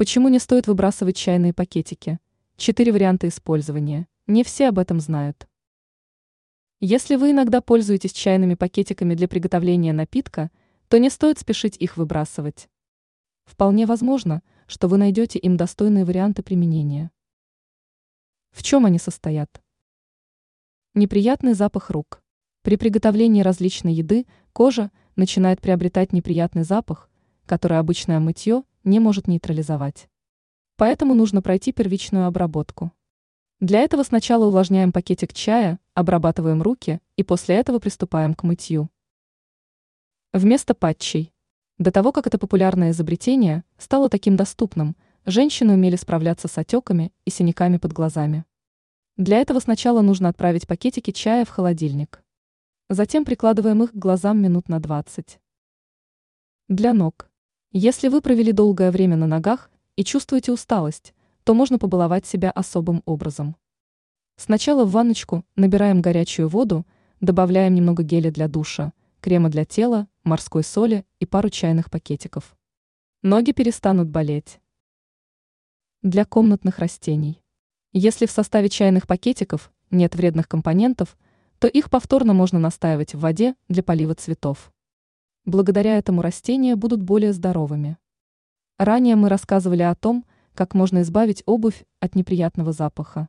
Почему не стоит выбрасывать чайные пакетики? Четыре варианта использования. Не все об этом знают. Если вы иногда пользуетесь чайными пакетиками для приготовления напитка, то не стоит спешить их выбрасывать. Вполне возможно, что вы найдете им достойные варианты применения. В чем они состоят? Неприятный запах рук. При приготовлении различной еды кожа начинает приобретать неприятный запах, который обычное мытье не может нейтрализовать. Поэтому нужно пройти первичную обработку. Для этого сначала увлажняем пакетик чая, обрабатываем руки и после этого приступаем к мытью. Вместо патчей. До того, как это популярное изобретение стало таким доступным, женщины умели справляться с отеками и синяками под глазами. Для этого сначала нужно отправить пакетики чая в холодильник. Затем прикладываем их к глазам минут на 20. Для ног. Если вы провели долгое время на ногах и чувствуете усталость, то можно побаловать себя особым образом. Сначала в ванночку набираем горячую воду, добавляем немного геля для душа, крема для тела, морской соли и пару чайных пакетиков. Ноги перестанут болеть. Для комнатных растений. Если в составе чайных пакетиков нет вредных компонентов, то их повторно можно настаивать в воде для полива цветов. Благодаря этому растения будут более здоровыми. Ранее мы рассказывали о том, как можно избавить обувь от неприятного запаха.